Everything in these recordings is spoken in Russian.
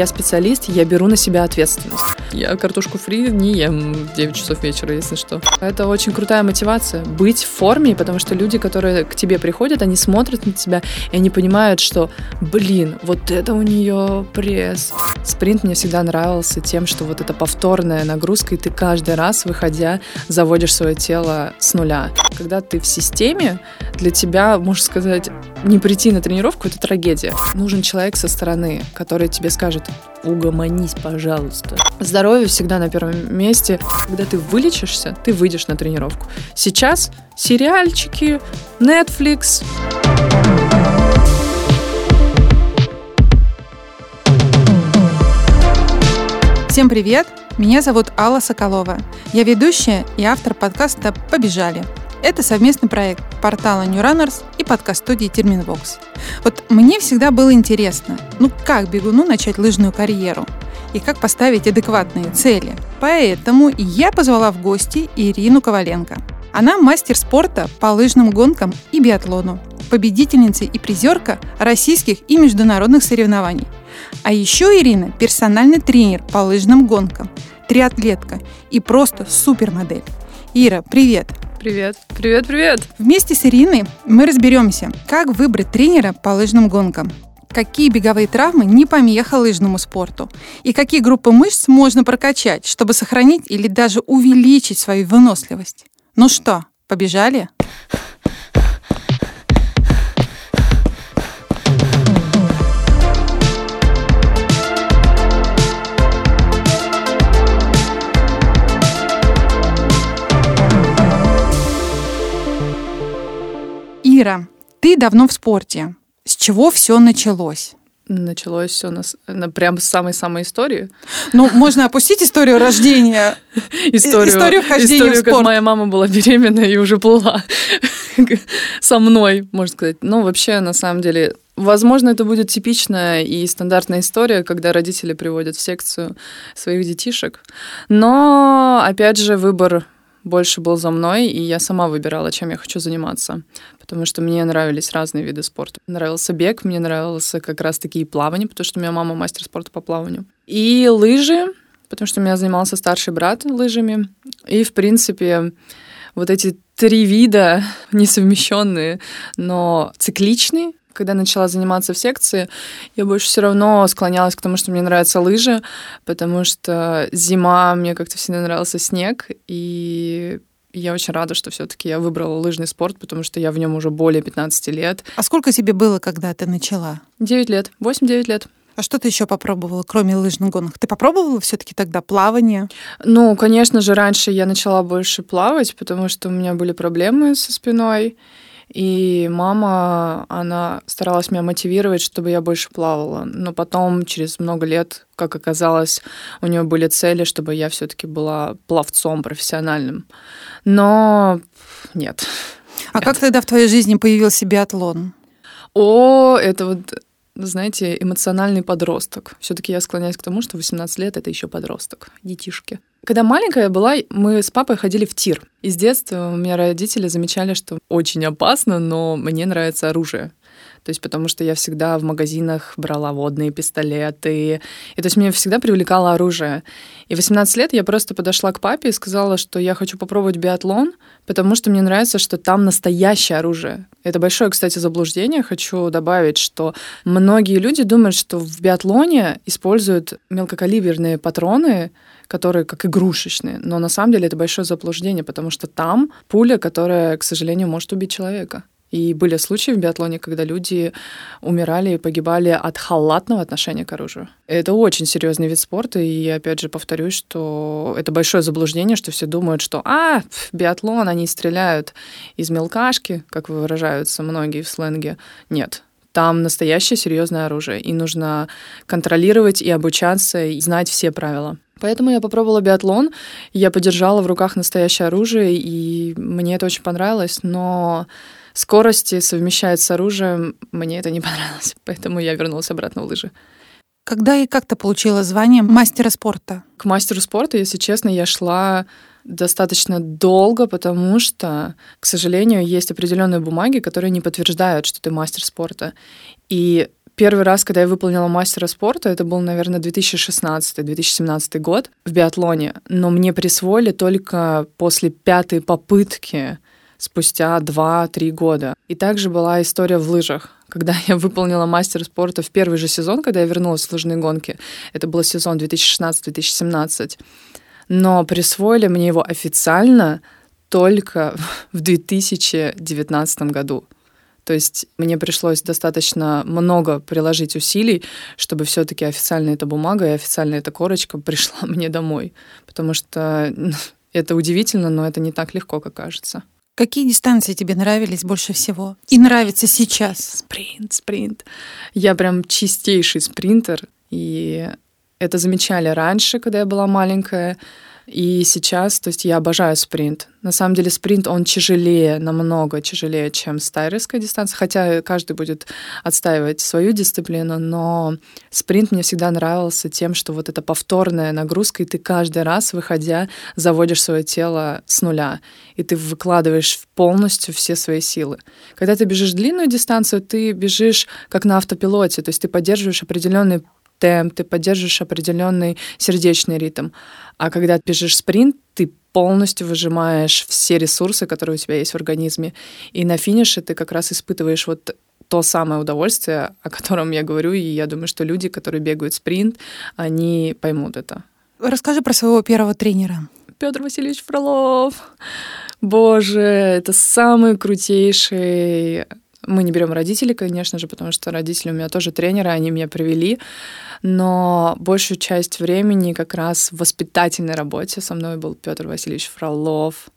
я специалист, я беру на себя ответственность. Я картошку фри не ем в 9 часов вечера, если что. Это очень крутая мотивация. Быть в форме, потому что люди, которые к тебе приходят, они смотрят на тебя, и они понимают, что, блин, вот это у нее пресс. Спринт мне всегда нравился тем, что вот это повторная нагрузка, и ты каждый раз, выходя, заводишь свое тело с нуля. Когда ты в системе, для тебя, можно сказать, не прийти на тренировку — это трагедия. Нужен человек со стороны, который тебе скажет «угомонись, пожалуйста». Здоровье всегда на первом месте. Когда ты вылечишься, ты выйдешь на тренировку. Сейчас сериальчики, Netflix. Всем привет! Меня зовут Алла Соколова. Я ведущая и автор подкаста «Побежали». Это совместный проект портала New Runners и подкаст-студии Терминвокс. Вот мне всегда было интересно, ну как бегуну начать лыжную карьеру? И как поставить адекватные цели? Поэтому я позвала в гости Ирину Коваленко. Она мастер спорта по лыжным гонкам и биатлону, победительница и призерка российских и международных соревнований. А еще Ирина – персональный тренер по лыжным гонкам, триатлетка и просто супермодель. Ира, привет! Привет. Привет, привет. Вместе с Ириной мы разберемся, как выбрать тренера по лыжным гонкам, какие беговые травмы не помеха лыжному спорту и какие группы мышц можно прокачать, чтобы сохранить или даже увеличить свою выносливость. Ну что, побежали? Ира, ты давно в спорте. С чего все началось? Началось все на, на прям с самой-самой истории. Ну, можно опустить историю рождения, историю, историю вхождения историю, в спорт. как моя мама была беременна и уже плыла со мной, можно сказать. Ну, вообще, на самом деле, Возможно, это будет типичная и стандартная история, когда родители приводят в секцию своих детишек. Но, опять же, выбор больше был за мной, и я сама выбирала, чем я хочу заниматься, потому что мне нравились разные виды спорта. Нравился бег, мне нравился как раз-таки и плавание, потому что у меня мама мастер спорта по плаванию. И лыжи, потому что у меня занимался старший брат лыжами. И, в принципе, вот эти три вида несовмещенные, но цикличные, когда начала заниматься в секции, я больше все равно склонялась к тому, что мне нравятся лыжи, потому что зима, мне как-то всегда нравился снег, и я очень рада, что все-таки я выбрала лыжный спорт, потому что я в нем уже более 15 лет. А сколько тебе было, когда ты начала? 9 лет, 8-9 лет. А что ты еще попробовала, кроме лыжных гонок? Ты попробовала все-таки тогда плавание? Ну, конечно же, раньше я начала больше плавать, потому что у меня были проблемы со спиной. И мама, она старалась меня мотивировать, чтобы я больше плавала. Но потом, через много лет, как оказалось, у нее были цели, чтобы я все-таки была пловцом профессиональным. Но нет. А нет. как тогда в твоей жизни появился биатлон? О, это вот знаете, эмоциональный подросток. Все-таки я склоняюсь к тому, что 18 лет это еще подросток, детишки. Когда маленькая была, мы с папой ходили в тир. И с детства у меня родители замечали, что очень опасно, но мне нравится оружие. То есть потому что я всегда в магазинах брала водные пистолеты. И то есть меня всегда привлекало оружие. И в 18 лет я просто подошла к папе и сказала, что я хочу попробовать биатлон, потому что мне нравится, что там настоящее оружие. Это большое, кстати, заблуждение. Хочу добавить, что многие люди думают, что в биатлоне используют мелкокалиберные патроны, которые как игрушечные. Но на самом деле это большое заблуждение, потому что там пуля, которая, к сожалению, может убить человека. И были случаи в биатлоне, когда люди умирали и погибали от халатного отношения к оружию. Это очень серьезный вид спорта, и опять же повторюсь, что это большое заблуждение, что все думают, что «а, биатлон, они стреляют из мелкашки», как выражаются многие в сленге. Нет, там настоящее серьезное оружие, и нужно контролировать и обучаться, и знать все правила. Поэтому я попробовала биатлон, я подержала в руках настоящее оружие, и мне это очень понравилось, но скорости совмещать с оружием, мне это не понравилось, поэтому я вернулась обратно в лыжи. Когда и как ты получила звание мастера спорта? К мастеру спорта, если честно, я шла достаточно долго, потому что, к сожалению, есть определенные бумаги, которые не подтверждают, что ты мастер спорта. И Первый раз, когда я выполнила мастера спорта, это был, наверное, 2016-2017 год в биатлоне. Но мне присвоили только после пятой попытки, спустя 2-3 года. И также была история в лыжах. Когда я выполнила мастер спорта в первый же сезон, когда я вернулась в лыжные гонки, это был сезон 2016-2017, но присвоили мне его официально только в 2019 году. То есть мне пришлось достаточно много приложить усилий, чтобы все-таки официально эта бумага и официально эта корочка пришла мне домой. Потому что это удивительно, но это не так легко, как кажется. Какие дистанции тебе нравились больше всего? И нравится сейчас? Спринт, спринт. Я прям чистейший спринтер. И это замечали раньше, когда я была маленькая. И сейчас, то есть я обожаю спринт. На самом деле спринт, он тяжелее, намного тяжелее, чем стайерская дистанция, хотя каждый будет отстаивать свою дисциплину, но спринт мне всегда нравился тем, что вот эта повторная нагрузка, и ты каждый раз, выходя, заводишь свое тело с нуля, и ты выкладываешь полностью все свои силы. Когда ты бежишь длинную дистанцию, ты бежишь как на автопилоте, то есть ты поддерживаешь определенный темп, ты поддерживаешь определенный сердечный ритм. А когда ты бежишь спринт, ты полностью выжимаешь все ресурсы, которые у тебя есть в организме. И на финише ты как раз испытываешь вот то самое удовольствие, о котором я говорю, и я думаю, что люди, которые бегают спринт, они поймут это. Расскажи про своего первого тренера. Петр Васильевич Фролов. Боже, это самый крутейший мы не берем родителей, конечно же, потому что родители у меня тоже тренеры, они меня привели. Но большую часть времени как раз в воспитательной работе со мной был Петр Васильевич Фролов.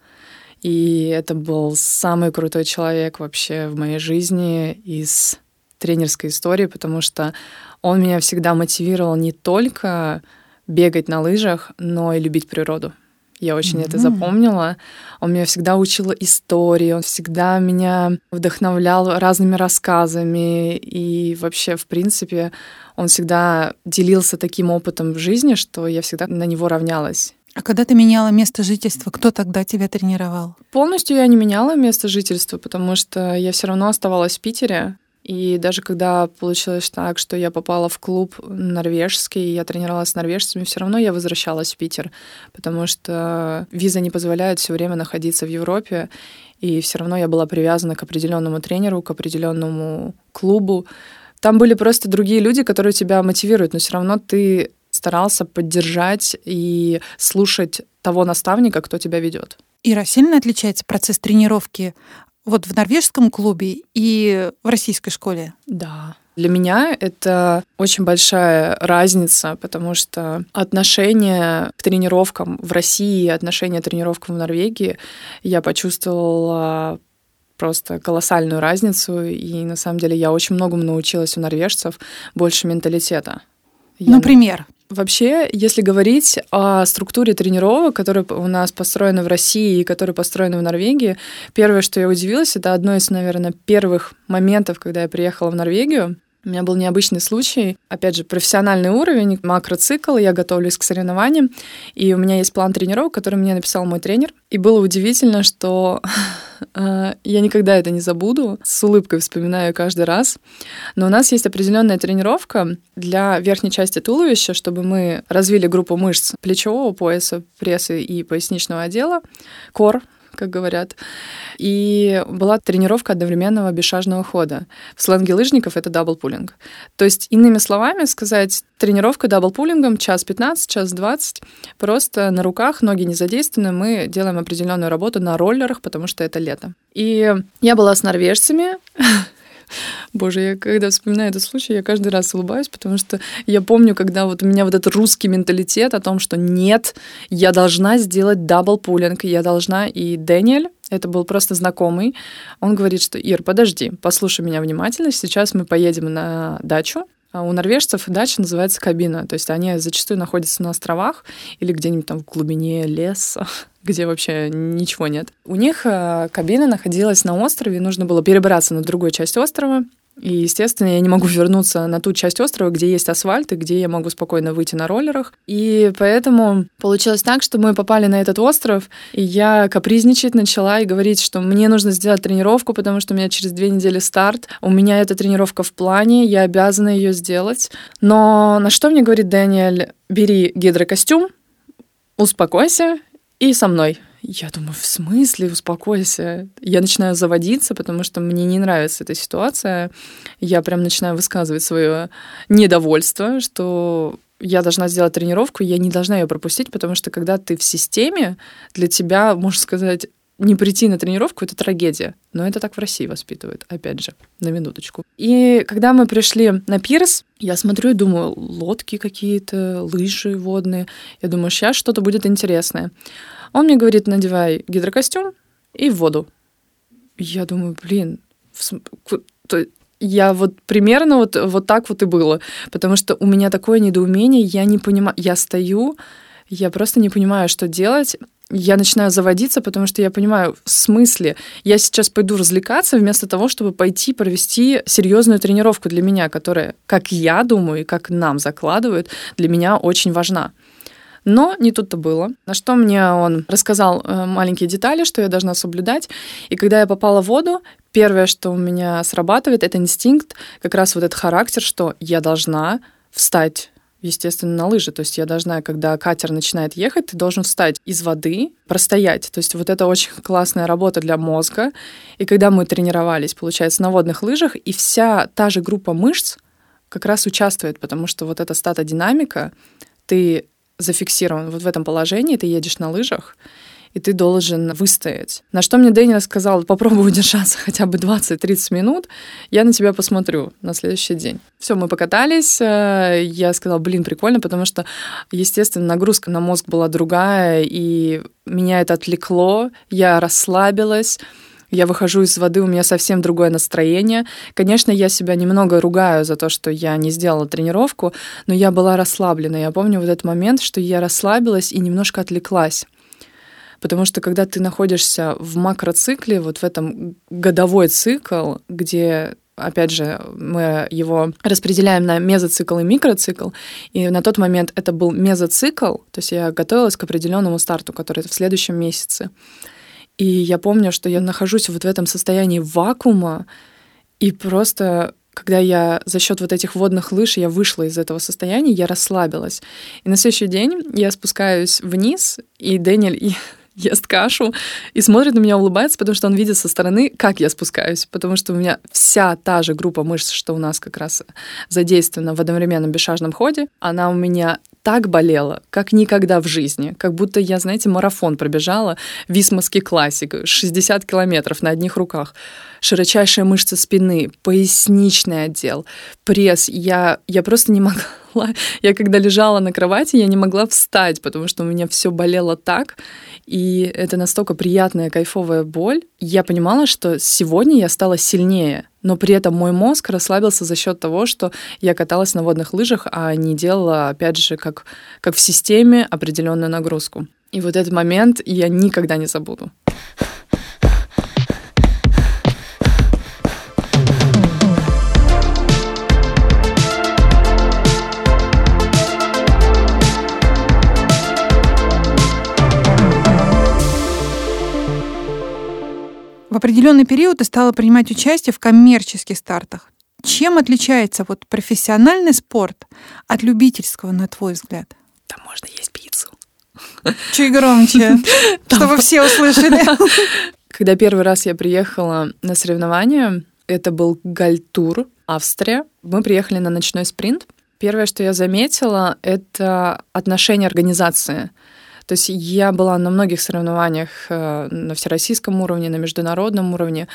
И это был самый крутой человек вообще в моей жизни из тренерской истории, потому что он меня всегда мотивировал не только бегать на лыжах, но и любить природу. Я очень mm-hmm. это запомнила. Он меня всегда учил истории, он всегда меня вдохновлял разными рассказами. И вообще, в принципе, он всегда делился таким опытом в жизни, что я всегда на него равнялась. А когда ты меняла место жительства, кто тогда тебя тренировал? Полностью я не меняла место жительства, потому что я все равно оставалась в Питере. И даже когда получилось так, что я попала в клуб норвежский, я тренировалась с норвежцами, все равно я возвращалась в Питер, потому что виза не позволяет все время находиться в Европе, и все равно я была привязана к определенному тренеру, к определенному клубу. Там были просто другие люди, которые тебя мотивируют, но все равно ты старался поддержать и слушать того наставника, кто тебя ведет. Ира, сильно отличается процесс тренировки вот в норвежском клубе и в российской школе? Да. Для меня это очень большая разница, потому что отношение к тренировкам в России и отношение к тренировкам в Норвегии я почувствовала просто колоссальную разницу. И на самом деле я очень многому научилась у норвежцев, больше менталитета. Например? Вообще, если говорить о структуре тренировок, которые у нас построены в России и которые построены в Норвегии, первое, что я удивилась, это одно из, наверное, первых моментов, когда я приехала в Норвегию. У меня был необычный случай. Опять же, профессиональный уровень, макроцикл, я готовлюсь к соревнованиям, и у меня есть план тренировок, который мне написал мой тренер. И было удивительно, что э, я никогда это не забуду, с улыбкой вспоминаю каждый раз. Но у нас есть определенная тренировка для верхней части туловища, чтобы мы развили группу мышц плечевого пояса, пресса и поясничного отдела, core, как говорят. И была тренировка одновременного бесшажного хода. В сленге лыжников это double poling. То есть, иными словами сказать, тренировка double poling ом час 15, час 20, просто на руках, ноги не задействованы, мы делаем определенную работу на роллерах, потому что это лето. И я была с норвежцами, Боже, я когда вспоминаю этот случай, я каждый раз улыбаюсь, потому что я помню, когда вот у меня вот этот русский менталитет о том, что нет, я должна сделать даблпулинг, я должна, и Дэниэль, это был просто знакомый, он говорит, что Ир, подожди, послушай меня внимательно, сейчас мы поедем на дачу, а у норвежцев дача называется кабина, то есть они зачастую находятся на островах или где-нибудь там в глубине леса, где вообще ничего нет. У них э, кабина находилась на острове, нужно было перебраться на другую часть острова, И, естественно, я не могу вернуться на ту часть острова, где есть асфальт, и где я могу спокойно выйти на роллерах. И поэтому получилось так, что мы попали на этот остров, и я капризничать начала и говорить, что мне нужно сделать тренировку, потому что у меня через две недели старт, у меня эта тренировка в плане, я обязана ее сделать. Но на что мне говорит Дэниэль, бери гидрокостюм, успокойся и со мной. Я думаю, в смысле, успокойся. Я начинаю заводиться, потому что мне не нравится эта ситуация. Я прям начинаю высказывать свое недовольство, что я должна сделать тренировку, я не должна ее пропустить, потому что когда ты в системе, для тебя, можно сказать, не прийти на тренировку — это трагедия. Но это так в России воспитывают, опять же, на минуточку. И когда мы пришли на пирс, я смотрю и думаю, лодки какие-то, лыжи водные. Я думаю, сейчас что-то будет интересное. Он мне говорит, надевай гидрокостюм и в воду. Я думаю, блин, я вот примерно вот, вот так вот и было. Потому что у меня такое недоумение, я не понимаю, я стою, я просто не понимаю, что делать. Я начинаю заводиться, потому что я понимаю, в смысле, я сейчас пойду развлекаться вместо того, чтобы пойти провести серьезную тренировку для меня, которая, как я думаю и как нам закладывают, для меня очень важна. Но не тут-то было. На что мне он рассказал э, маленькие детали, что я должна соблюдать. И когда я попала в воду, первое, что у меня срабатывает, это инстинкт, как раз вот этот характер, что я должна встать естественно, на лыжи. То есть я должна, когда катер начинает ехать, ты должен встать из воды, простоять. То есть вот это очень классная работа для мозга. И когда мы тренировались, получается, на водных лыжах, и вся та же группа мышц как раз участвует, потому что вот эта статодинамика, ты зафиксирован вот в этом положении, ты едешь на лыжах, и ты должен выстоять. На что мне Дэниел сказал, попробуй удержаться хотя бы 20-30 минут, я на тебя посмотрю на следующий день. Все, мы покатались, э, я сказала, блин, прикольно, потому что, естественно, нагрузка на мозг была другая, и меня это отвлекло, я расслабилась, я выхожу из воды, у меня совсем другое настроение. Конечно, я себя немного ругаю за то, что я не сделала тренировку, но я была расслаблена. Я помню вот этот момент, что я расслабилась и немножко отвлеклась. Потому что когда ты находишься в макроцикле, вот в этом годовой цикл, где опять же, мы его распределяем на мезоцикл и микроцикл, и на тот момент это был мезоцикл, то есть я готовилась к определенному старту, который в следующем месяце. И я помню, что я нахожусь вот в этом состоянии вакуума, и просто когда я за счет вот этих водных лыж я вышла из этого состояния, я расслабилась. И на следующий день я спускаюсь вниз, и Дэниэль ест кашу и смотрит на меня, улыбается, потому что он видит со стороны, как я спускаюсь, потому что у меня вся та же группа мышц, что у нас как раз задействована в одновременном бесшажном ходе, она у меня так болела, как никогда в жизни. Как будто я, знаете, марафон пробежала, Висмовский классик, 60 километров на одних руках. Широчайшая мышца спины, поясничный отдел, пресс. Я, я просто не могла. Я когда лежала на кровати, я не могла встать, потому что у меня все болело так. И это настолько приятная, кайфовая боль. Я понимала, что сегодня я стала сильнее, но при этом мой мозг расслабился за счет того, что я каталась на водных лыжах, а не делала, опять же, как, как в системе определенную нагрузку. И вот этот момент я никогда не забуду. В определенный период ты стала принимать участие в коммерческих стартах. Чем отличается вот профессиональный спорт от любительского, на твой взгляд? Там можно есть пиццу. Чуть громче, чтобы все услышали. Когда первый раз я приехала на соревнования, это был Гальтур, Австрия. Мы приехали на ночной спринт. Первое, что я заметила, это отношение организации. То есть я была на многих соревнованиях э, на всероссийском уровне, на международном уровне.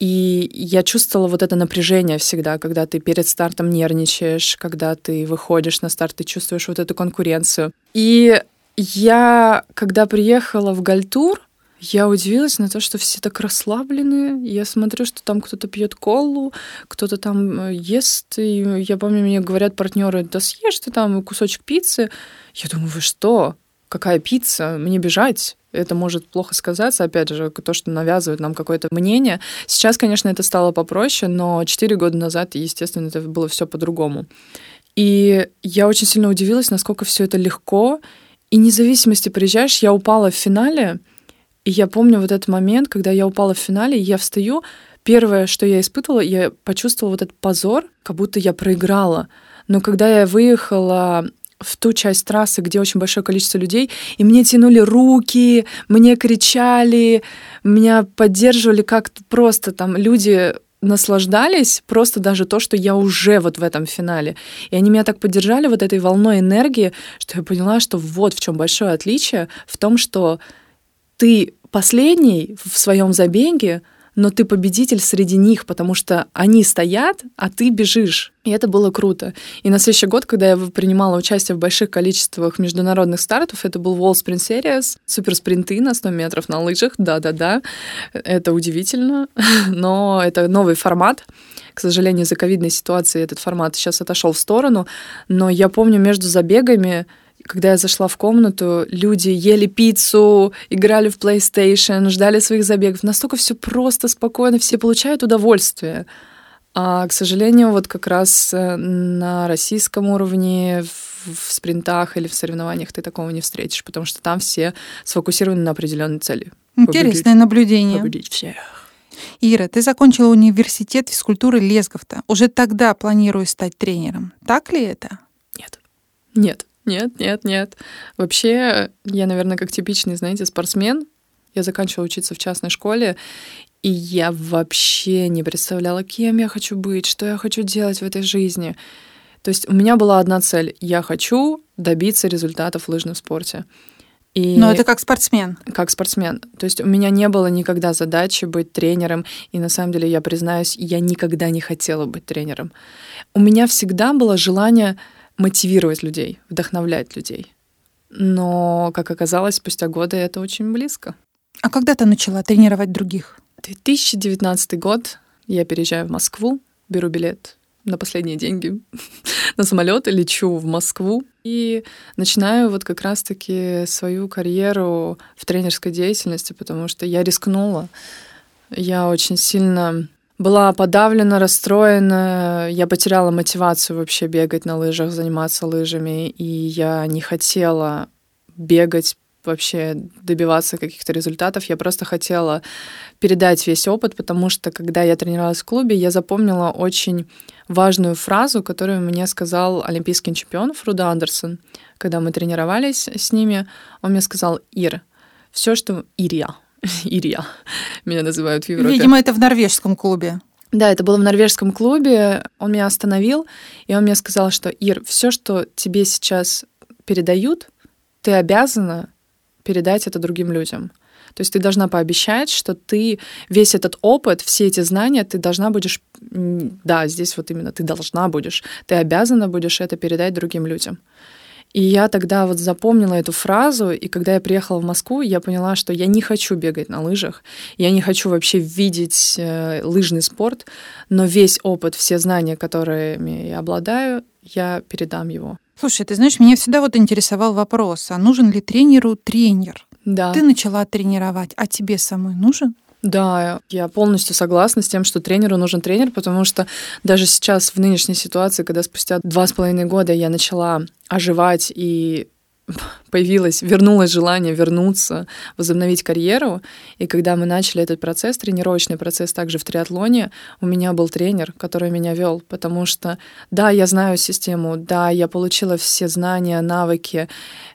И я чувствовала вот это напряжение всегда, когда ты перед стартом нервничаешь, когда ты выходишь на старт, ты чувствуешь вот эту конкуренцию. И я, когда приехала в Гальтур, я удивилась на то, что все так расслаблены. Я смотрю, что там кто-то пьет колу, кто-то там э, ест. И я помню, мне говорят партнеры, да съешь ты там кусочек пиццы. Я думаю, вы что? Какая пицца, мне бежать. это может плохо сказаться, опять же, то, что навязывает нам какое-то мнение. Сейчас, конечно, это стало попроще, но 4 года назад, естественно, это было все по-другому. И я очень сильно удивилась, насколько все это легко. И независимости приезжаешь, я упала в финале, и я помню вот этот момент, когда я упала в финале, и я встаю, первое, что я испытывала, я почувствовала вот этот позор, как будто я проиграла. Но когда я выехала в ту часть трассы, где очень большое количество людей, и мне тянули руки, мне кричали, меня поддерживали как-то просто там люди наслаждались просто даже то, что я уже вот в этом финале. И они меня так поддержали вот этой волной энергии, что я поняла, что вот в чем большое отличие, в том, что ты последний в своем забеге, но ты победитель среди них, потому что они стоят, а ты бежишь. И это было круто. И на следующий год, когда я принимала участие в больших количествах международных стартов, это был Wall Sprint Series, суперспринты на 100 метров на лыжах, да-да-да, это удивительно, но это новый формат. К сожалению, из-за ковидной ситуации этот формат сейчас отошел в сторону, но я помню между забегами когда я зашла в комнату, люди ели пиццу, играли в PlayStation, ждали своих забегов. Настолько все просто, спокойно, все получают удовольствие. А, к сожалению, вот как раз э, на российском уровне в спринтах или в соревнованиях ты такого не встретишь, потому что там все сфокусированы на определенной цели. Интересное победить, наблюдение. Победить всех. Ира, ты закончила университет физкультуры Лесговта. Уже тогда планирую стать тренером. Так ли это? Нет. Нет. Нет, нет, нет. Вообще, я, наверное, как типичный, знаете, спортсмен. Я заканчивала учиться в частной школе, и я вообще не представляла, кем я хочу быть, что я хочу делать в этой жизни. То есть у меня была одна цель. Я хочу добиться результатов в лыжном спорте. И Но это как спортсмен. Как спортсмен. То есть у меня не было никогда задачи быть тренером. И на самом деле, я признаюсь, я никогда не хотела быть тренером. У меня всегда было желание мотивировать людей, вдохновлять людей. Но, как оказалось, спустя годы это очень близко. А когда ты начала тренировать других? 2019 год. Я переезжаю в Москву, беру билет на последние деньги на самолет лечу в Москву и начинаю вот как раз-таки свою карьеру в тренерской деятельности, потому что я рискнула. Я очень сильно была подавлена, расстроена, я потеряла мотивацию вообще бегать на лыжах, заниматься лыжами, и я не хотела бегать вообще добиваться каких-то результатов. Я просто хотела передать весь опыт, потому что когда я тренировалась в клубе, я запомнила очень важную фразу, которую мне сказал олимпийский чемпион Фруда Андерсон, когда мы тренировались с ними. Он мне сказал, Ир, все, что Ирия, Ирия меня называют в Европе. Видимо, это в норвежском клубе. Да, это было в норвежском клубе. Он меня остановил, и он мне сказал, что Ир, все, что тебе сейчас передают, ты обязана передать это другим людям. То есть ты должна пообещать, что ты весь этот опыт, все эти знания, ты должна будешь, да, здесь вот именно ты должна будешь, ты обязана будешь это передать другим людям. И я тогда вот запомнила эту фразу, и когда я приехала в Москву, я поняла, что я не хочу бегать на лыжах, я не хочу вообще видеть э, лыжный спорт, но весь опыт, все знания, которыми я обладаю, я передам его. Слушай, ты знаешь, меня всегда вот интересовал вопрос, а нужен ли тренеру тренер? Да. Ты начала тренировать, а тебе самой нужен? Да, я полностью согласна с тем, что тренеру нужен тренер, потому что даже сейчас в нынешней ситуации, когда спустя два с половиной года я начала оживать и появилось, вернулось желание вернуться, возобновить карьеру. И когда мы начали этот процесс, тренировочный процесс также в триатлоне, у меня был тренер, который меня вел, потому что, да, я знаю систему, да, я получила все знания, навыки,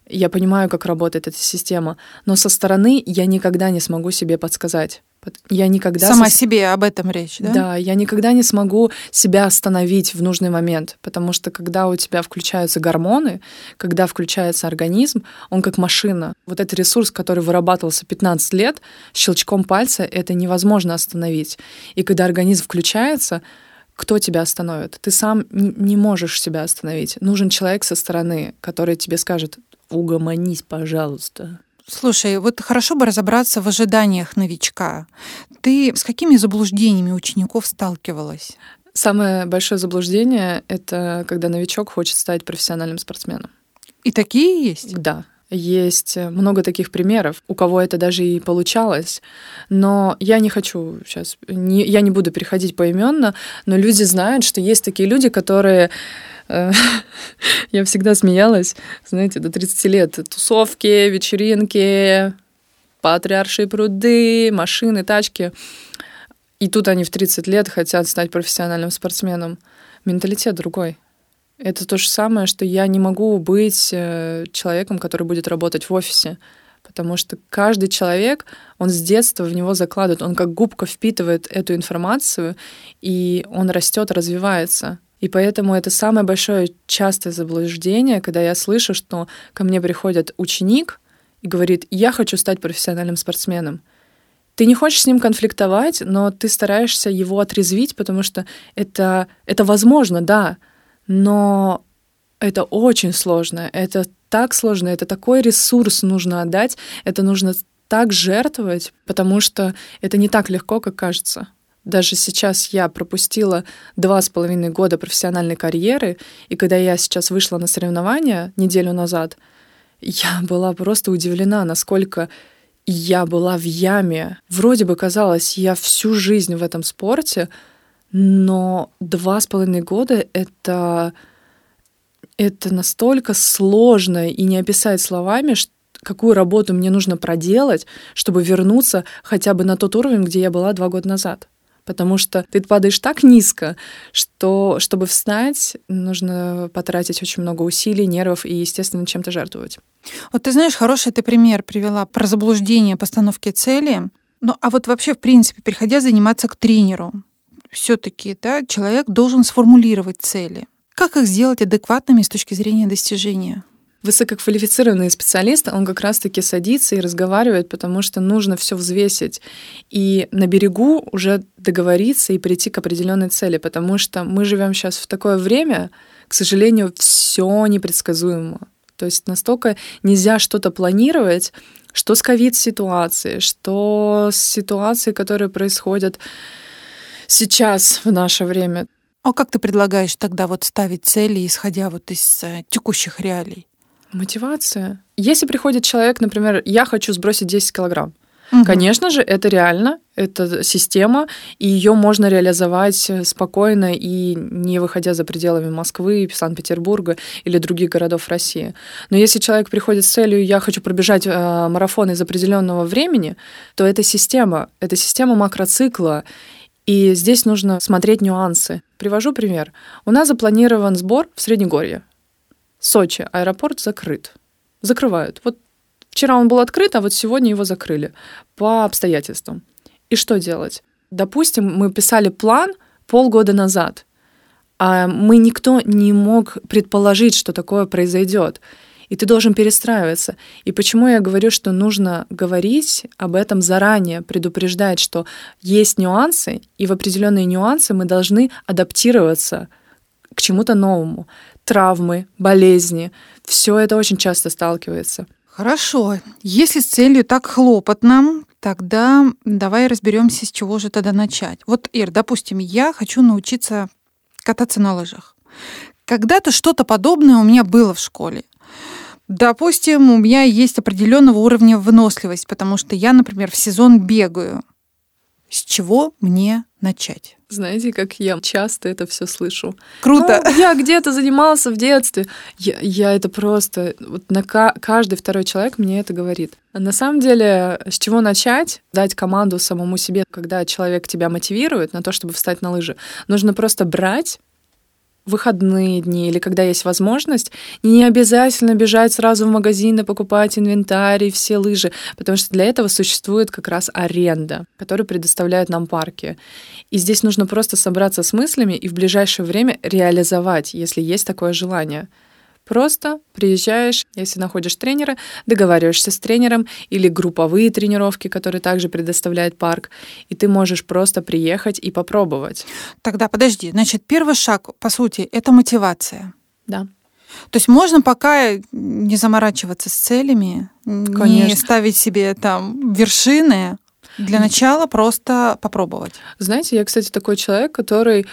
я понимаю, как работает эта система, но со стороны я никогда не смогу себе подсказать. Я никогда... Сама со... себе об этом речь, да? Да, я никогда не смогу себя остановить в нужный момент, потому что когда у тебя включаются гормоны, когда включается организм, он как машина. Вот этот ресурс, который вырабатывался 15 лет, щелчком пальца это невозможно остановить. И когда организм включается, кто тебя остановит? Ты сам не можешь себя остановить. Нужен человек со стороны, который тебе скажет, угомонись, пожалуйста. Слушай, вот хорошо бы разобраться в ожиданиях новичка. Ты с какими заблуждениями учеников сталкивалась? Самое большое заблуждение — это когда новичок хочет стать профессиональным спортсменом. И такие есть? Да. Есть много таких примеров, у кого это даже и получалось. Но я не хочу сейчас, не, я не буду переходить поименно, но люди знают, что есть такие люди, которые э, я всегда смеялась, знаете, до 30 лет. Тусовки, вечеринки, патриаршие пруды, машины, тачки. И тут они в 30 лет хотят стать профессиональным спортсменом. Менталитет другой. Это то же самое, что я не могу быть э, человеком, который будет работать в офисе. Потому что каждый человек, он с детства в него закладывает, он как губка впитывает эту информацию, и он растет, развивается. И поэтому это самое большое частое заблуждение, когда я слышу, что ко мне приходит ученик и говорит, я хочу стать профессиональным спортсменом. Ты не хочешь с ним конфликтовать, но ты стараешься его отрезвить, потому что это, это возможно, да, но это очень сложно, это так сложно, это такой ресурс нужно отдать, это нужно так жертвовать, потому что это не так легко, как кажется. Даже сейчас я пропустила два с половиной года профессиональной карьеры, и когда я сейчас вышла на соревнования неделю назад, я была просто удивлена, насколько я была в яме. Вроде бы казалось, я всю жизнь в этом спорте, но два с половиной года это это настолько сложно и не описать словами, какую работу мне нужно проделать, чтобы вернуться хотя бы на тот уровень, где я была два года назад. Потому что ты падаешь так низко, что чтобы встать, нужно потратить очень много усилий, нервов и, естественно, чем-то жертвовать. Вот ты знаешь, хороший ты пример привела про заблуждение постановки цели. Ну, а вот вообще, в принципе, переходя заниматься к тренеру, все-таки да, человек должен сформулировать цели. Как их сделать адекватными с точки зрения достижения? Высококвалифицированный специалист, он как раз-таки садится и разговаривает, потому что нужно все взвесить. И на берегу уже договориться и прийти к определенной цели, потому что мы живем сейчас в такое время, к сожалению, все непредсказуемо. То есть настолько нельзя что-то планировать, что с ковид-ситуацией, что с ситуацией, которые происходят сейчас в наше время. А как ты предлагаешь тогда вот ставить цели, исходя вот из э, текущих реалий? Мотивация. Если приходит человек, например, я хочу сбросить 10 килограмм, Угу. Конечно же, это реально, это система, и ее можно реализовать э, спокойно и не выходя за пределами Москвы, Санкт-Петербурга или других городов России. Но если человек приходит с целью «я хочу пробежать э, марафон из определенного времени», то это система, это система макроцикла, и здесь нужно смотреть нюансы. Привожу пример. У нас запланирован сбор в Среднегорье. Сочи, аэропорт закрыт. Закрывают. Вот Вчера он был открыт, а вот сегодня его закрыли по обстоятельствам. И что делать? Допустим, мы писали план полгода назад, а мы никто не мог предположить, что такое произойдет. И ты должен перестраиваться. И почему я говорю, что нужно говорить об этом заранее, предупреждать, что есть нюансы, и в определенные нюансы мы должны адаптироваться к чему-то новому. Травмы, болезни, все это очень часто сталкивается. Хорошо. Если с целью так хлопотно, тогда давай разберемся, с чего же тогда начать. Вот, Ир, допустим, я хочу научиться кататься на лыжах. Когда-то что-то подобное у меня было в школе. Допустим, у меня есть определенного уровня выносливость, потому что я, например, в сезон бегаю. С чего мне начать? Знаете, как я часто это все слышу. Круто. Ну, я где-то занимался в детстве. Я, я это просто... Вот на каждый второй человек мне это говорит. На самом деле, с чего начать? Дать команду самому себе, когда человек тебя мотивирует на то, чтобы встать на лыжи. Нужно просто брать выходные дни или когда есть возможность, не обязательно бежать сразу в магазин и покупать инвентарь и все лыжи, потому что для этого существует как раз аренда, которую предоставляют нам парки. И здесь нужно просто собраться с мыслями и в ближайшее время реализовать, если есть такое желание. Просто приезжаешь, если находишь тренера, договариваешься с тренером или групповые тренировки, которые также предоставляет парк, и ты можешь просто приехать и попробовать. Тогда подожди, значит, первый шаг, по сути, это мотивация. Да. То есть можно пока не заморачиваться с целями, Конечно. не ставить себе там вершины, для начала просто попробовать. Знаете, я, кстати, такой человек, который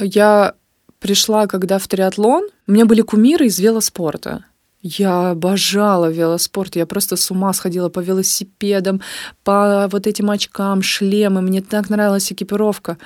я пришла, когда в триатлон, у меня были кумиры из велоспорта. Я обожала велоспорт, я просто с ума сходила по велосипедам, по вот этим очкам, шлемы, мне так нравилась экипировка.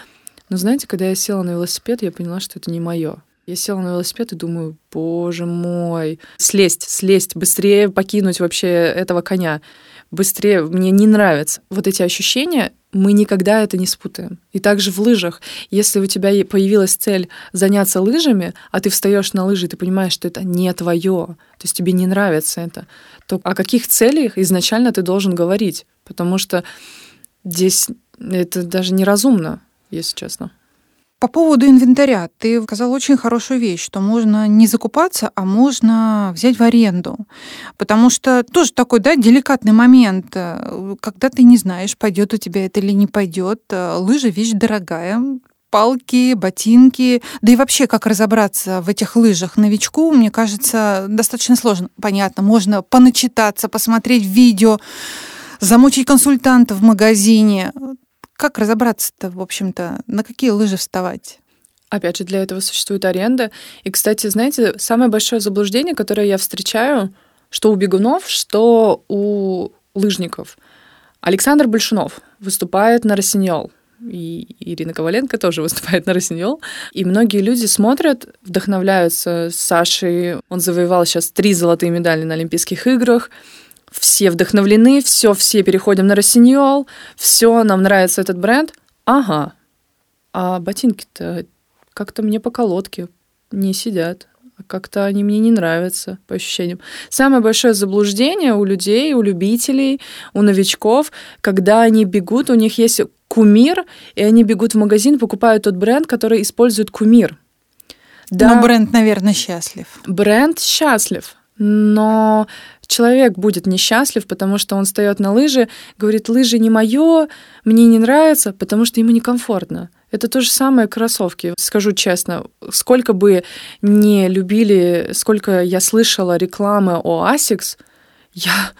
Но знаете, когда я села на велосипед, я поняла, что это не мое. Я села на велосипед и думаю, боже мой, слезть, слезть, быстрее покинуть вообще этого коня, быстрее, мне не нравится. Вот эти ощущения, мы никогда это не спутаем. И также в лыжах, если у тебя появилась цель заняться лыжами, а ты встаешь на лыжи, и ты понимаешь, что это не твое, то есть тебе не нравится это, то о каких целях изначально ты должен говорить? Потому что здесь это даже неразумно, если честно. По поводу инвентаря, ты сказал очень хорошую вещь, что можно не закупаться, а можно взять в аренду. Потому что тоже такой, да, деликатный момент, э, когда ты не знаешь, пойдет у тебя это или не пойдет. Э, лыжа вещь дорогая, палки, ботинки, да и вообще, как разобраться в этих лыжах новичку, мне кажется, достаточно сложно. Понятно, можно поначитаться, посмотреть видео, замучить консультанта в магазине. Как разобраться-то, в общем-то, на какие лыжи вставать? Опять же, для этого существует аренда. И, кстати, знаете, самое большое заблуждение, которое я встречаю, что у бегунов, что у лыжников. Александр Большунов выступает на Росиньол. И Ирина Коваленко тоже выступает на Росиньол. И многие люди смотрят, вдохновляются Сашей. Он завоевал сейчас три золотые медали на Олимпийских играх все вдохновлены, все, все переходим на Росиньол, все, нам нравится этот бренд. Ага, а ботинки-то как-то мне по колодке не сидят. Как-то они мне не нравятся, по ощущениям. Самое большое заблуждение у людей, у любителей, у новичков, когда они бегут, у них есть кумир, и они бегут в магазин, покупают тот бренд, который использует кумир. Да, Но бренд, наверное, счастлив. Бренд счастлив, но человек будет несчастлив, потому что он встает на лыжи, говорит, лыжи не мое, мне не нравится, потому что ему некомфортно. Это то же самое кроссовки. Скажу честно, сколько бы не любили, сколько я слышала рекламы о Asics, я,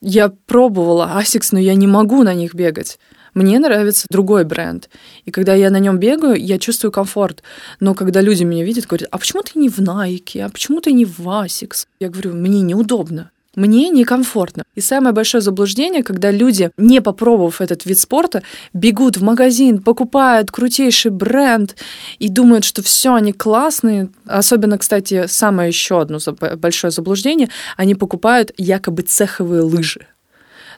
я пробовала Asics, но я не могу на них бегать. Мне нравится другой бренд. И когда я на нем бегаю, я чувствую комфорт. Но когда люди меня видят, говорят, а почему ты не в Nike, а почему ты не в Asics? Я говорю, мне неудобно мне некомфортно. И самое большое заблуждение, когда люди, не попробовав этот вид спорта, бегут в магазин, покупают крутейший бренд и думают, что все, они классные. Особенно, кстати, самое еще одно большое заблуждение, они покупают якобы цеховые лыжи.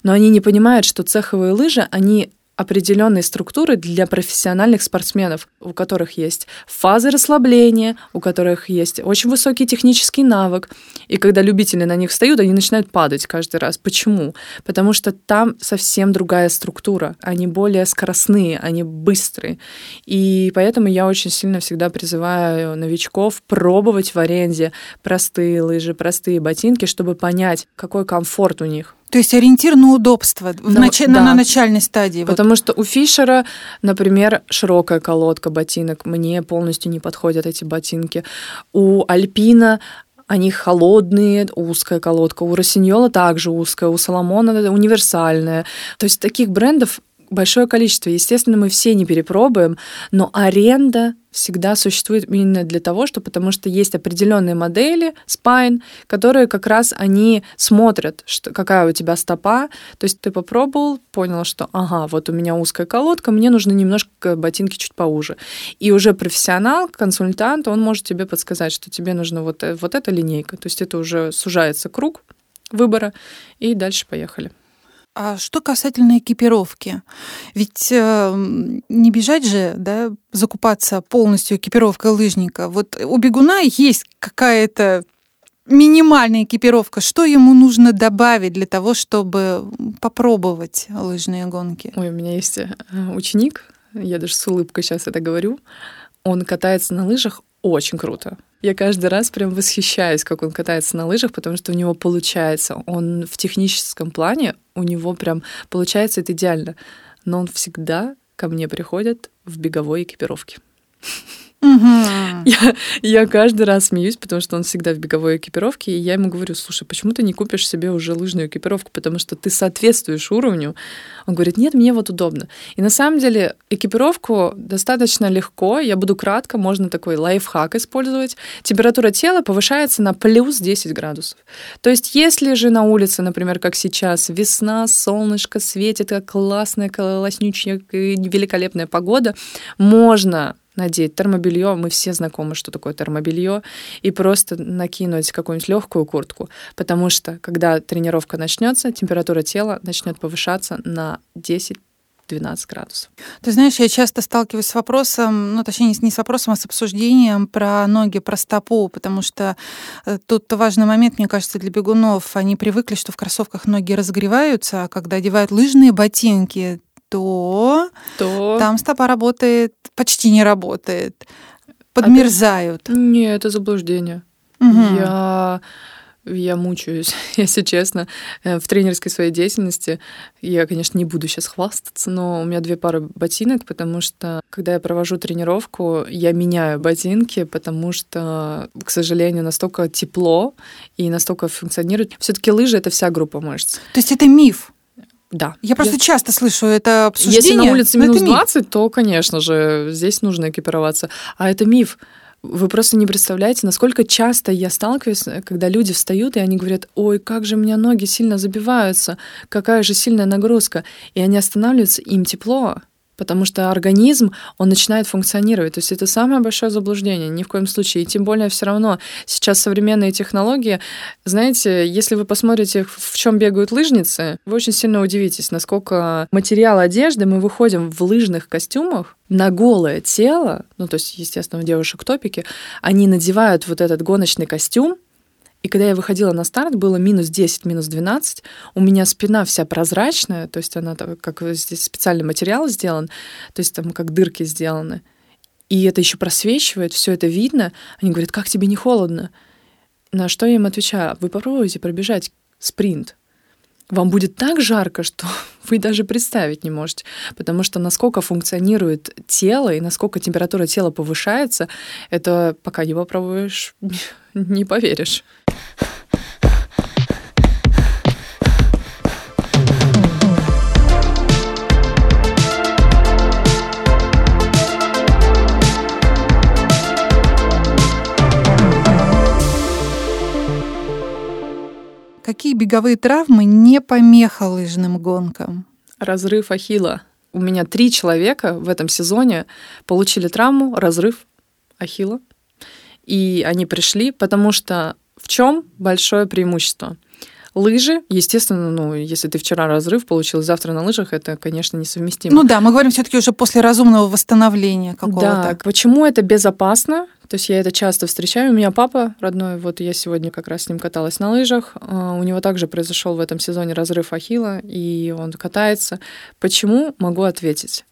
Но они не понимают, что цеховые лыжи, они определенные структуры для профессиональных спортсменов, у которых есть фазы расслабления, у которых есть очень высокий технический навык. И когда любители на них встают, они начинают падать каждый раз. Почему? Потому что там совсем другая структура. Они более скоростные, они быстрые. И поэтому я очень сильно всегда призываю новичков пробовать в аренде простые лыжи, простые ботинки, чтобы понять, какой комфорт у них. То есть ориентир на удобство в ну, нач... да. на начальной стадии. Потому вот. что у Фишера, например, широкая колодка ботинок, мне полностью не подходят эти ботинки. У Альпина они холодные, узкая колодка. У Росиньола также узкая, у Соломона универсальная. То есть таких брендов большое количество. Естественно, мы все не перепробуем, но аренда всегда существует именно для того, что потому что есть определенные модели спайн, которые как раз они смотрят, что, какая у тебя стопа. То есть ты попробовал, понял, что ага, вот у меня узкая колодка, мне нужно немножко ботинки чуть поуже. И уже профессионал, консультант, он может тебе подсказать, что тебе нужна вот, э, вот эта линейка. То есть это уже сужается круг выбора, и дальше поехали. А что касательно экипировки? Ведь э, не бежать же, да, закупаться полностью экипировкой лыжника. Вот у бегуна есть какая-то минимальная экипировка. Что ему нужно добавить для того, чтобы попробовать лыжные гонки? Ой, у меня есть э, ученик, я даже с улыбкой сейчас это говорю. Он катается на лыжах очень круто. Я каждый раз прям восхищаюсь, как он катается на лыжах, потому что у него получается. Он в техническом плане, у него прям получается это идеально. Но он всегда ко мне приходит в беговой экипировке. Я, каждый раз смеюсь, потому что он всегда в беговой экипировке, и я ему говорю, слушай, почему ты не купишь себе уже лыжную экипировку, потому что ты соответствуешь уровню. Он говорит, нет, мне вот удобно. И на самом деле экипировку достаточно легко, я буду кратко, можно такой лайфхак использовать. Температура тела повышается на плюс 10 градусов. То есть если же на улице, например, как сейчас, весна, солнышко светит, классная, класснючая, великолепная погода, можно надеть термобелье. Мы все знакомы, что такое термобелье, и просто накинуть какую-нибудь легкую куртку, потому что когда тренировка начнется, температура тела начнет повышаться на 10 12 градусов. Ты знаешь, я часто сталкиваюсь с вопросом, ну, точнее, не с вопросом, а с обсуждением про ноги, про стопу, потому что э, тут важный момент, мне кажется, для бегунов. Они привыкли, что в кроссовках ноги разогреваются, а когда одевают лыжные ботинки, то, то... там стопа работает, почти не работает. Подмерзают. А ты... Не, это заблуждение. Угу. Я я мучаюсь, если честно, э, в тренерской своей деятельности. Я, конечно, не буду сейчас хвастаться, но у меня две пары ботинок, потому что, когда я провожу тренировку, я меняю ботинки, потому что, к сожалению, настолько тепло и настолько функционирует. Все-таки лыжи это вся группа мышц. То есть это миф? Да. Я просто я... часто слышу это обсуждение. Если на улице минус 20, то, конечно же, здесь нужно экипироваться. А это миф. Вы просто не представляете, насколько часто я сталкиваюсь, когда люди встают, и они говорят, ой, как же у меня ноги сильно забиваются, какая же сильная нагрузка. И они останавливаются, им тепло, потому что организм, он начинает функционировать. То есть это самое большое заблуждение, ни в коем случае. И тем более все равно сейчас современные технологии, знаете, если вы посмотрите, в чем бегают лыжницы, вы очень сильно удивитесь, насколько материал одежды, мы выходим в лыжных костюмах, на голое тело, ну, то есть, естественно, у девушек топики, они надевают вот этот гоночный костюм, и когда я выходила на старт, было минус 10, минус 12. У меня спина вся прозрачная, то есть она как здесь специальный материал сделан, то есть там как дырки сделаны. И это еще просвечивает, все это видно. Они говорят, как тебе не холодно? На что я им отвечаю, вы попробуйте пробежать спринт. Вам будет так жарко, что вы даже представить не можете, потому что насколько функционирует тело и насколько температура тела повышается, это пока не попробуешь, не поверишь. Какие беговые травмы не помеха лыжным гонкам? Разрыв ахилла. У меня три человека в этом сезоне получили травму, разрыв ахилла. И они пришли, потому что в чем большое преимущество? Лыжи, естественно, ну, если ты вчера разрыв получил, завтра на лыжах, это, конечно, несовместимо. Ну да, мы говорим все-таки уже после разумного восстановления какого-то. Да, почему это безопасно? То есть я это часто встречаю. У меня папа родной, вот я сегодня как раз с ним каталась на лыжах. А, у него также произошел в этом сезоне разрыв ахилла, и он катается. Почему? Могу ответить.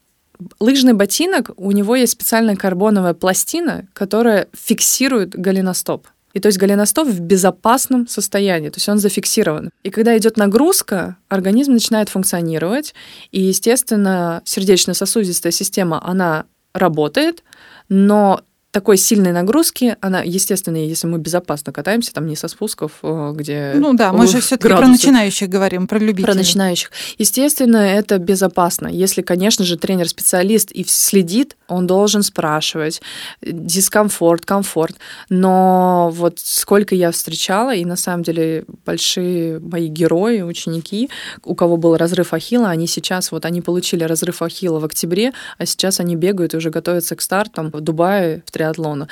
Лыжный ботинок, у него есть специальная карбоновая пластина, которая фиксирует голеностоп. И то есть голеностоп в безопасном состоянии, то есть он зафиксирован. И когда идет нагрузка, организм начинает функционировать, и, естественно, сердечно-сосудистая система, она работает, но такой сильной нагрузки, она, естественно, если мы безопасно катаемся, там не со спусков, э, где... Ну да, мы же все таки про начинающих говорим, про любителей. Про начинающих. Естественно, это безопасно. Если, конечно же, тренер-специалист и следит, он должен спрашивать. Дискомфорт, комфорт. Но вот сколько я встречала, и на самом деле большие мои герои, ученики, у кого был разрыв ахилла, они сейчас, вот они получили разрыв ахилла в октябре, а сейчас они бегают и уже готовятся к стартам в Дубае, в триатлона.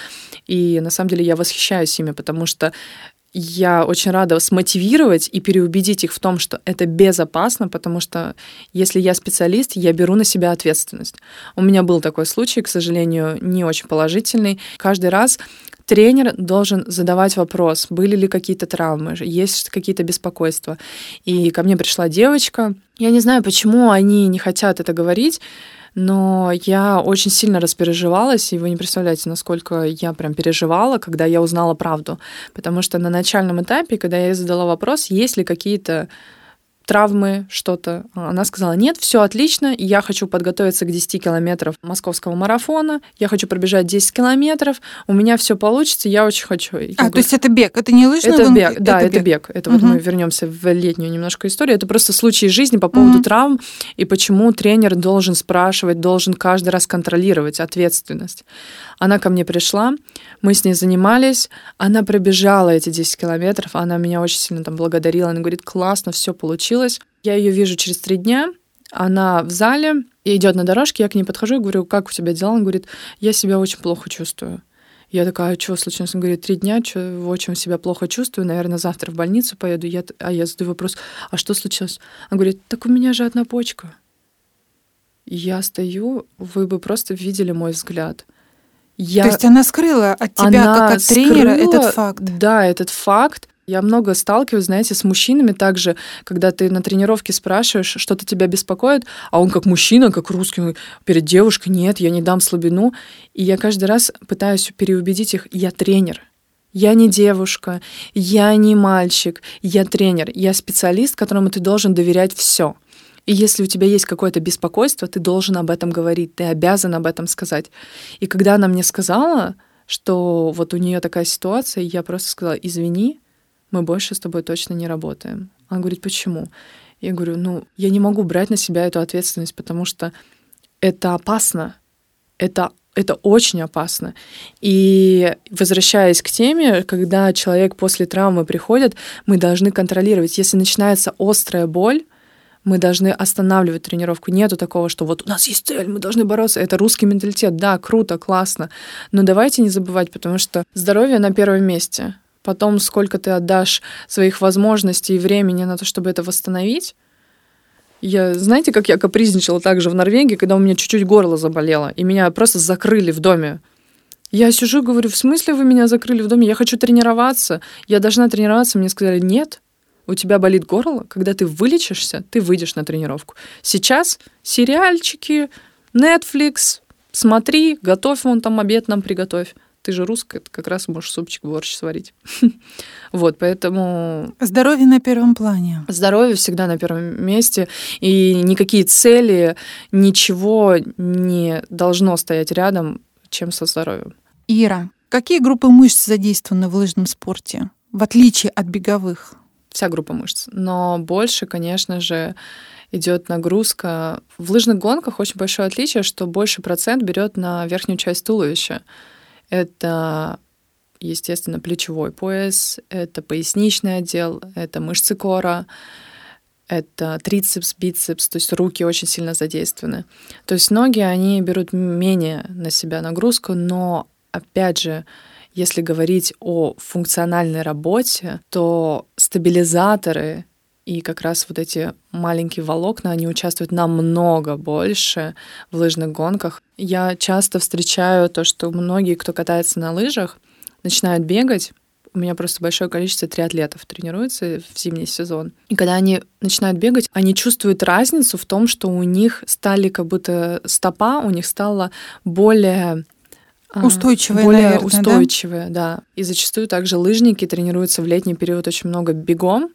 И на самом деле я восхищаюсь ими, потому что я очень рада смотивировать и переубедить их в том, что это безопасно, потому что если я специалист, я беру на себя ответственность. У меня был такой случай, к сожалению, не очень положительный. Каждый раз тренер должен задавать вопрос, были ли какие-то травмы, есть какие-то беспокойства. И ко мне пришла девочка. Я не знаю, почему они не хотят это говорить, но я очень сильно распереживалась, и вы не представляете, насколько я прям переживала, когда я узнала правду. Потому что на начальном этапе, когда я задала вопрос, есть ли какие-то травмы, что-то. Она сказала, нет, все отлично, я хочу подготовиться к 10 километров московского марафона, я хочу пробежать 10 километров, у меня все получится, я очень хочу. Я а, говорю, то есть это бег, это не лыжный Это гонки? бег, да, это, это бег. Это угу. вот мы вернемся в летнюю немножко историю. Это просто случай жизни по поводу угу. травм и почему тренер должен спрашивать, должен каждый раз контролировать ответственность. Она ко мне пришла, мы с ней занимались, она пробежала эти 10 километров, она меня очень сильно там благодарила, она говорит, классно, все получилось. Я ее вижу через три дня, она в зале, идет на дорожке, я к ней подхожу и говорю, как у тебя дела? Она говорит, я себя очень плохо чувствую. Я такая, а что случилось? Он говорит, три дня, что, очень себя плохо чувствую, наверное, завтра в больницу поеду. Я, а я задаю вопрос, а что случилось? Он говорит, так у меня же одна почка. Я стою, вы бы просто видели мой взгляд. Я... То есть она скрыла от тебя, она как от тренера, скрыла, этот факт? Да, этот факт. Я много сталкиваюсь, знаете, с мужчинами также, когда ты на тренировке спрашиваешь, что-то тебя беспокоит, а он как мужчина, как русский, перед девушкой, нет, я не дам слабину. И я каждый раз пытаюсь переубедить их, я тренер. Я не девушка, я не мальчик, я тренер, я специалист, которому ты должен доверять все. И если у тебя есть какое-то беспокойство, ты должен об этом говорить, ты обязан об этом сказать. И когда она мне сказала, что вот у нее такая ситуация, я просто сказала, извини, мы больше с тобой точно не работаем. Она говорит, почему? Я говорю, ну, я не могу брать на себя эту ответственность, потому что это опасно. Это это очень опасно. И возвращаясь к теме, когда человек после травмы приходит, мы должны контролировать. Если начинается острая боль, мы должны останавливать тренировку. Нету такого, что вот у нас есть цель, мы должны бороться. Это русский менталитет. Да, круто, классно. Но давайте не забывать, потому что здоровье на первом месте. Потом, сколько ты отдашь своих возможностей и времени на то, чтобы это восстановить, я, знаете, как я капризничала также в Норвегии, когда у меня чуть-чуть горло заболело, и меня просто закрыли в доме. Я сижу говорю, в смысле вы меня закрыли в доме? Я хочу тренироваться. Я должна тренироваться. Мне сказали, нет, у тебя болит горло, когда ты вылечишься, ты выйдешь на тренировку. Сейчас сериальчики, Netflix, смотри, готовь вон там обед нам приготовь. Ты же русская, ты как раз можешь супчик, борщ сварить. вот, поэтому... Здоровье на первом плане. Здоровье всегда на первом месте, и никакие цели, ничего не должно стоять рядом, чем со здоровьем. Ира, какие группы мышц задействованы в лыжном спорте, в отличие от беговых? вся группа мышц. Но больше, конечно же, идет нагрузка. В лыжных гонках очень большое отличие, что больше процент берет на верхнюю часть туловища. Это, естественно, плечевой пояс, это поясничный отдел, это мышцы кора, это трицепс, бицепс, то есть руки очень сильно задействованы. То есть ноги, они берут менее на себя нагрузку, но, опять же, если говорить о функциональной работе, то стабилизаторы и как раз вот эти маленькие волокна, они участвуют намного больше в лыжных гонках. Я часто встречаю то, что многие, кто катается на лыжах, начинают бегать, у меня просто большое количество триатлетов тренируется в зимний сезон. И когда они начинают бегать, они чувствуют разницу в том, что у них стали как будто стопа, у них стала более Устойчивые, более наверное, устойчивые, да? да. И зачастую также лыжники тренируются в летний период очень много бегом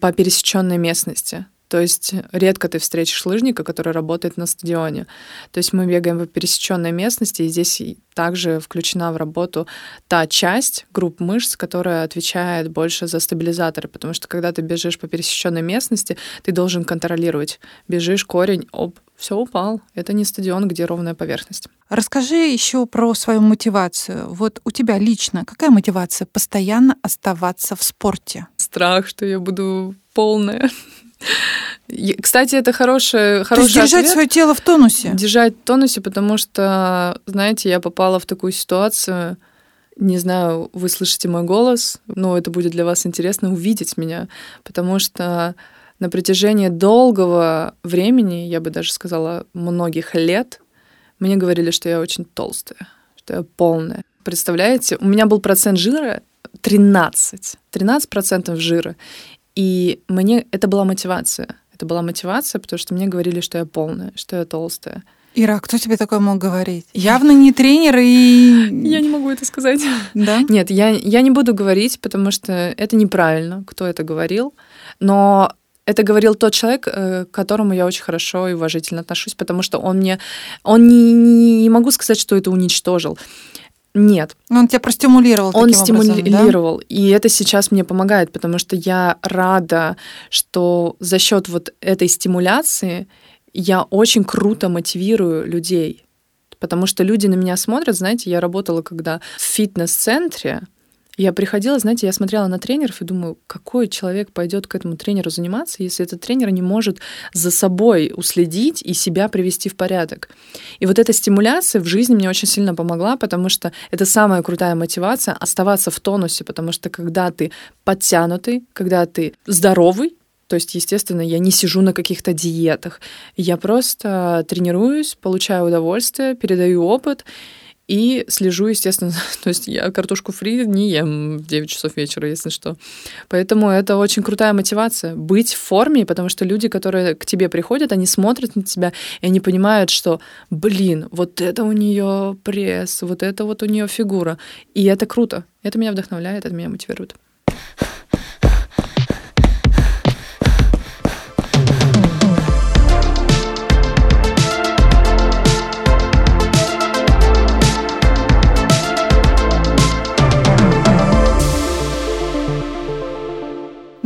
по пересеченной местности. То есть редко ты встретишь лыжника, который работает на стадионе. То есть мы бегаем по пересеченной местности, и здесь также включена в работу та часть групп мышц, которая отвечает больше за стабилизаторы, потому что когда ты бежишь по пересеченной местности, ты должен контролировать. Бежишь, корень, оп, все упал. Это не стадион, где ровная поверхность. Расскажи еще про свою мотивацию. Вот у тебя лично какая мотивация постоянно оставаться в спорте? Страх, что я буду полная. Кстати, это хорошее, хороший То есть держать ответ. свое тело в тонусе. Держать в тонусе, потому что, знаете, я попала в такую ситуацию. Не знаю, вы слышите мой голос, но это будет для вас интересно увидеть меня, потому что на протяжении долгого времени, я бы даже сказала, многих лет, мне говорили, что я очень толстая, что я полная. Представляете, у меня был процент жира 13. 13% жира. И мне это была мотивация. Это была мотивация, потому что мне говорили, что я полная, что я толстая. Ира, кто тебе такое мог говорить? Явно не тренер и... Я не могу это сказать. Да? Нет, я, я не буду говорить, потому что это неправильно, кто это говорил. Но Это говорил тот человек, э, к которому я очень хорошо и уважительно отношусь, потому что он мне, он не, не, не могу сказать, что это уничтожил. Нет. Он тебя простимулировал. Он таким стимулировал. Образом, да? И это сейчас мне помогает, потому что я рада, что за счет вот этой стимуляции я очень круто мотивирую людей. Потому что люди на меня смотрят, знаете, я работала когда в фитнес-центре, я приходила, знаете, я смотрела на тренеров и думаю, какой человек пойдет к этому тренеру заниматься, если этот тренер не может за собой уследить и себя привести в порядок. И вот эта стимуляция в жизни мне очень сильно помогла, потому что это самая крутая мотивация оставаться в тонусе, потому что когда ты подтянутый, когда ты здоровый, то есть, естественно, я не сижу на каких-то диетах. Я просто тренируюсь, получаю удовольствие, передаю опыт, и слежу, естественно, то есть я картошку фри не ем в 9 часов вечера, если что. Поэтому это очень крутая мотивация быть в форме, потому что люди, которые к тебе приходят, они смотрят на тебя, и они понимают, что, блин, вот это у нее пресс, вот это вот у нее фигура. И это круто. Это меня вдохновляет, это меня мотивирует.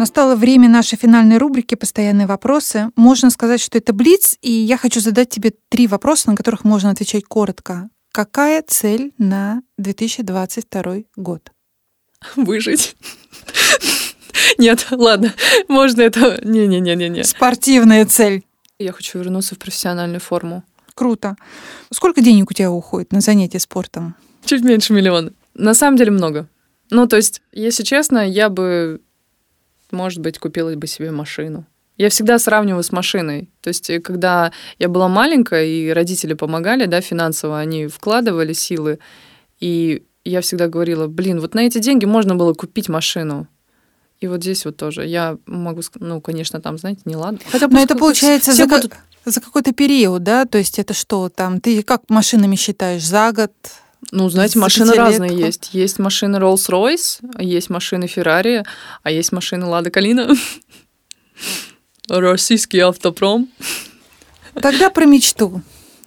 Настало время нашей финальной рубрики «Постоянные вопросы». Можно сказать, что это блиц, и я хочу задать тебе три вопроса, на которых можно отвечать коротко. Какая цель на 2022 год? Выжить. Нет, ладно, можно это... Не-не-не-не-не. Спортивная цель. Я хочу вернуться в профессиональную форму. Круто. Сколько денег у тебя уходит на занятия спортом? Чуть меньше миллиона. На самом деле много. Ну, то есть, если честно, я бы может быть, купила бы себе машину. Я всегда сравниваю с машиной. То есть, э, когда я была маленькая, и родители помогали, да, финансово, они вкладывали силы, и я всегда говорила, блин, вот на эти деньги можно было купить машину. И вот здесь вот тоже. Я могу сказать, ну, конечно, там, знаете, не ладно. Хотя Но это получается за, будут... за какой-то период, да? То есть это что там? Ты как машинами считаешь? За год? Ну, знаете, машины разные есть. Есть машины Rolls-Royce, есть машины Ferrari, а есть машины Лада Калина. Российский автопром. Тогда про мечту.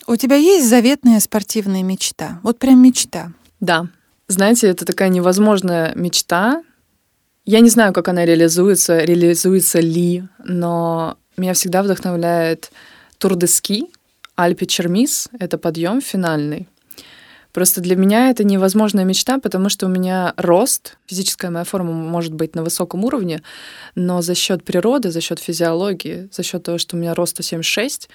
У тебя есть заветная спортивная мечта? Вот прям мечта. Да. Знаете, это такая невозможная мечта. Я не знаю, как она реализуется, реализуется ли, но меня всегда вдохновляет Тур де Ски, Альпи Чермис. Это подъем финальный. Просто для меня это невозможная мечта, потому что у меня рост, физическая моя форма может быть на высоком уровне, но за счет природы, за счет физиологии, за счет того, что у меня рост 176,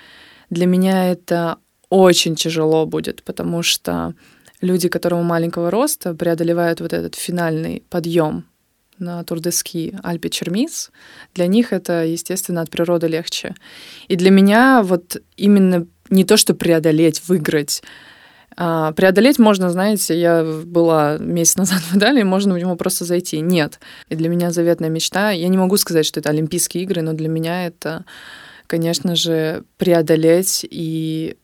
для меня это очень тяжело будет, потому что люди, которым маленького роста, преодолевают вот этот финальный подъем на Турдески Альпе Чермис, для них это, естественно, от природы легче. И для меня вот именно не то, что преодолеть, выиграть, преодолеть можно, знаете, я была месяц назад в Италии, можно в него просто зайти. Нет. И для меня заветная мечта, я не могу сказать, что это Олимпийские игры, но для меня это, конечно же, преодолеть и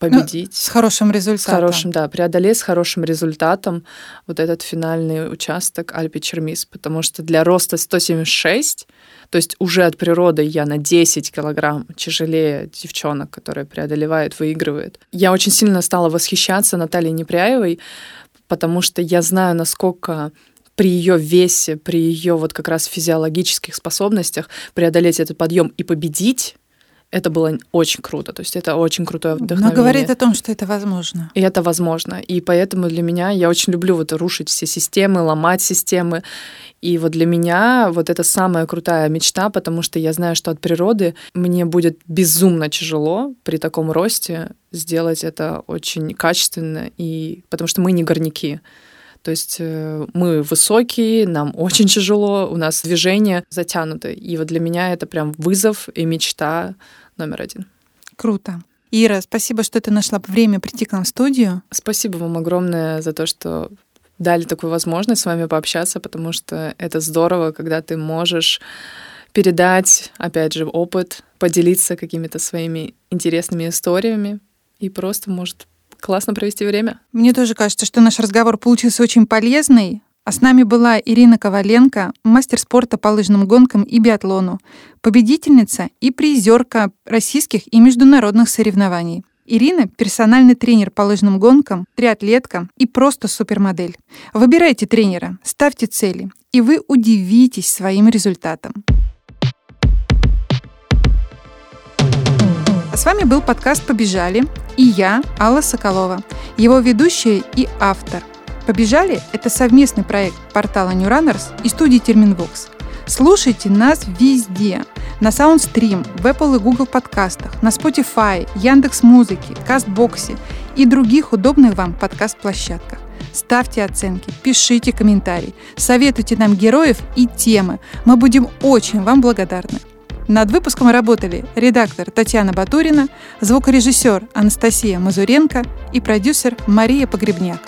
победить. Ну, с хорошим результатом. С хорошим, да, преодолеть с хорошим результатом вот этот финальный участок Альпи Чермис, потому что для роста 176 то есть уже от природы я на 10 килограмм тяжелее девчонок, которые преодолевают, выигрывают. Я очень сильно стала восхищаться Натальей Непряевой, потому что я знаю, насколько при ее весе, при ее вот как раз физиологических способностях преодолеть этот подъем и победить, это было очень круто. То есть это очень крутое вдохновение. Но говорит о том, что это возможно. И это возможно. И поэтому для меня я очень люблю вот рушить все системы, ломать системы. И вот для меня вот это самая крутая мечта, потому что я знаю, что от природы мне будет безумно тяжело при таком росте сделать это очень качественно, и потому что мы не горняки. То есть э, мы высокие, нам очень тяжело, у нас движение затянуто. И вот для меня это прям вызов и мечта номер один. Круто. Ира, спасибо, что ты нашла время прийти к нам в студию. Спасибо вам огромное за то, что дали такую возможность с вами пообщаться, потому что это здорово, когда ты можешь передать, опять же, опыт, поделиться какими-то своими интересными историями и просто, может, классно провести время. Мне тоже кажется, что наш разговор получился очень полезный. А с нами была Ирина Коваленко, мастер спорта по лыжным гонкам и биатлону, победительница и призерка российских и международных соревнований. Ирина – персональный тренер по лыжным гонкам, триатлетка и просто супермодель. Выбирайте тренера, ставьте цели, и вы удивитесь своим результатом. А с вами был подкаст «Побежали» и я, Алла Соколова, его ведущая и автор. «Побежали» — это совместный проект портала New Runners и студии Терминвокс. Слушайте нас везде. На Soundstream, в Apple и Google подкастах, на Spotify, Яндекс Музыке, Кастбоксе и других удобных вам подкаст-площадках. Ставьте оценки, пишите комментарии, советуйте нам героев и темы. Мы будем очень вам благодарны. Над выпуском работали редактор Татьяна Батурина, звукорежиссер Анастасия Мазуренко и продюсер Мария Погребняк.